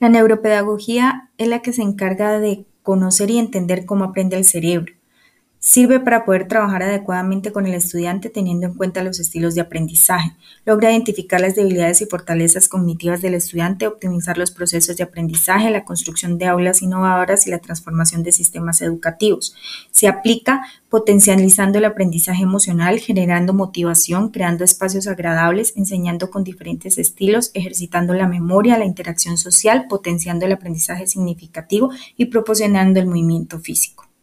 La neuropedagogía es la que se encarga de conocer y entender cómo aprende el cerebro. Sirve para poder trabajar adecuadamente con el estudiante teniendo en cuenta los estilos de aprendizaje. Logra identificar las debilidades y fortalezas cognitivas del estudiante, optimizar los procesos de aprendizaje, la construcción de aulas innovadoras y la transformación de sistemas educativos. Se aplica potencializando el aprendizaje emocional, generando motivación, creando espacios agradables, enseñando con diferentes estilos, ejercitando la memoria, la interacción social, potenciando el aprendizaje significativo y proporcionando el movimiento físico.